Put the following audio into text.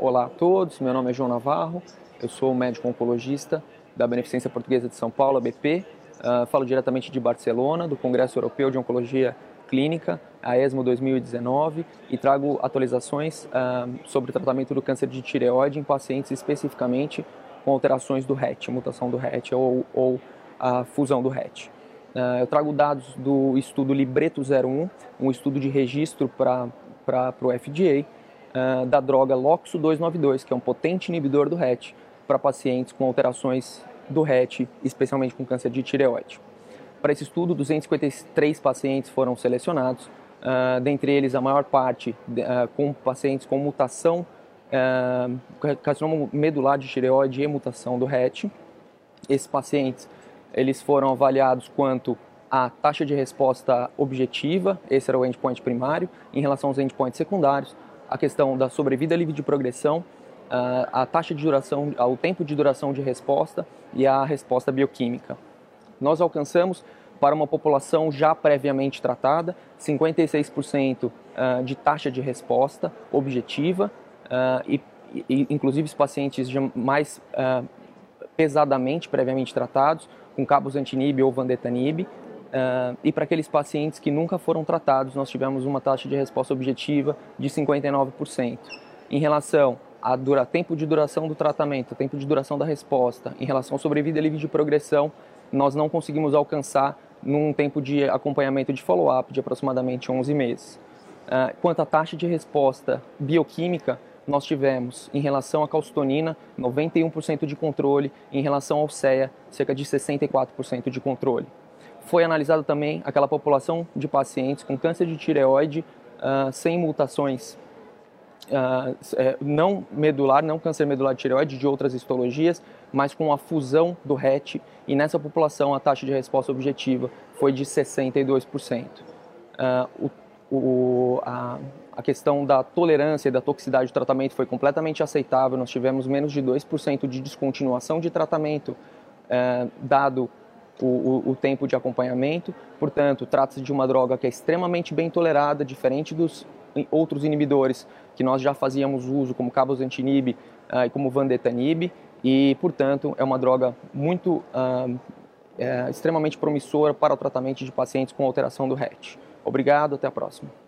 Olá a todos, meu nome é João Navarro, eu sou médico oncologista da Beneficência Portuguesa de São Paulo, BP. Uh, falo diretamente de Barcelona, do Congresso Europeu de Oncologia Clínica, a ESMO 2019, e trago atualizações uh, sobre o tratamento do câncer de tireoide em pacientes especificamente com alterações do RET, mutação do RET ou, ou a fusão do RET. Uh, eu trago dados do estudo Libreto 01, um estudo de registro para o FDA, uh, da droga LOXO 292, que é um potente inibidor do RET para pacientes com alterações do RET, especialmente com câncer de tireoide. Para esse estudo, 253 pacientes foram selecionados, uh, dentre eles a maior parte uh, com pacientes com mutação, uh, carcinoma medular de tireoide e mutação do RET. Esses pacientes eles foram avaliados quanto à taxa de resposta objetiva, esse era o endpoint primário, em relação aos endpoints secundários, a questão da sobrevida livre de progressão, a taxa de duração, o tempo de duração de resposta e a resposta bioquímica. Nós alcançamos para uma população já previamente tratada 56% de taxa de resposta objetiva e, inclusive os pacientes mais pesadamente previamente tratados com cabos antinib ou vandetanib Uh, e para aqueles pacientes que nunca foram tratados, nós tivemos uma taxa de resposta objetiva de 59%. Em relação a dura, tempo de duração do tratamento, tempo de duração da resposta, em relação à sobrevida livre de progressão, nós não conseguimos alcançar num tempo de acompanhamento de follow-up de aproximadamente 11 meses. Uh, quanto à taxa de resposta bioquímica, nós tivemos, em relação à calcitonina, 91% de controle, em relação ao CEA, cerca de 64% de controle foi analisada também aquela população de pacientes com câncer de tireoide uh, sem mutações uh, não medular, não câncer medular de tireoide de outras histologias, mas com a fusão do RET e nessa população a taxa de resposta objetiva foi de 62%. Uh, o, o, a, a questão da tolerância e da toxicidade do tratamento foi completamente aceitável, nós tivemos menos de 2% de descontinuação de tratamento, uh, dado o, o, o tempo de acompanhamento. Portanto, trata-se de uma droga que é extremamente bem tolerada, diferente dos outros inibidores que nós já fazíamos uso, como cabozantinib uh, e como vandetanib, e, portanto, é uma droga muito uh, é, extremamente promissora para o tratamento de pacientes com alteração do RET. Obrigado, até a próxima.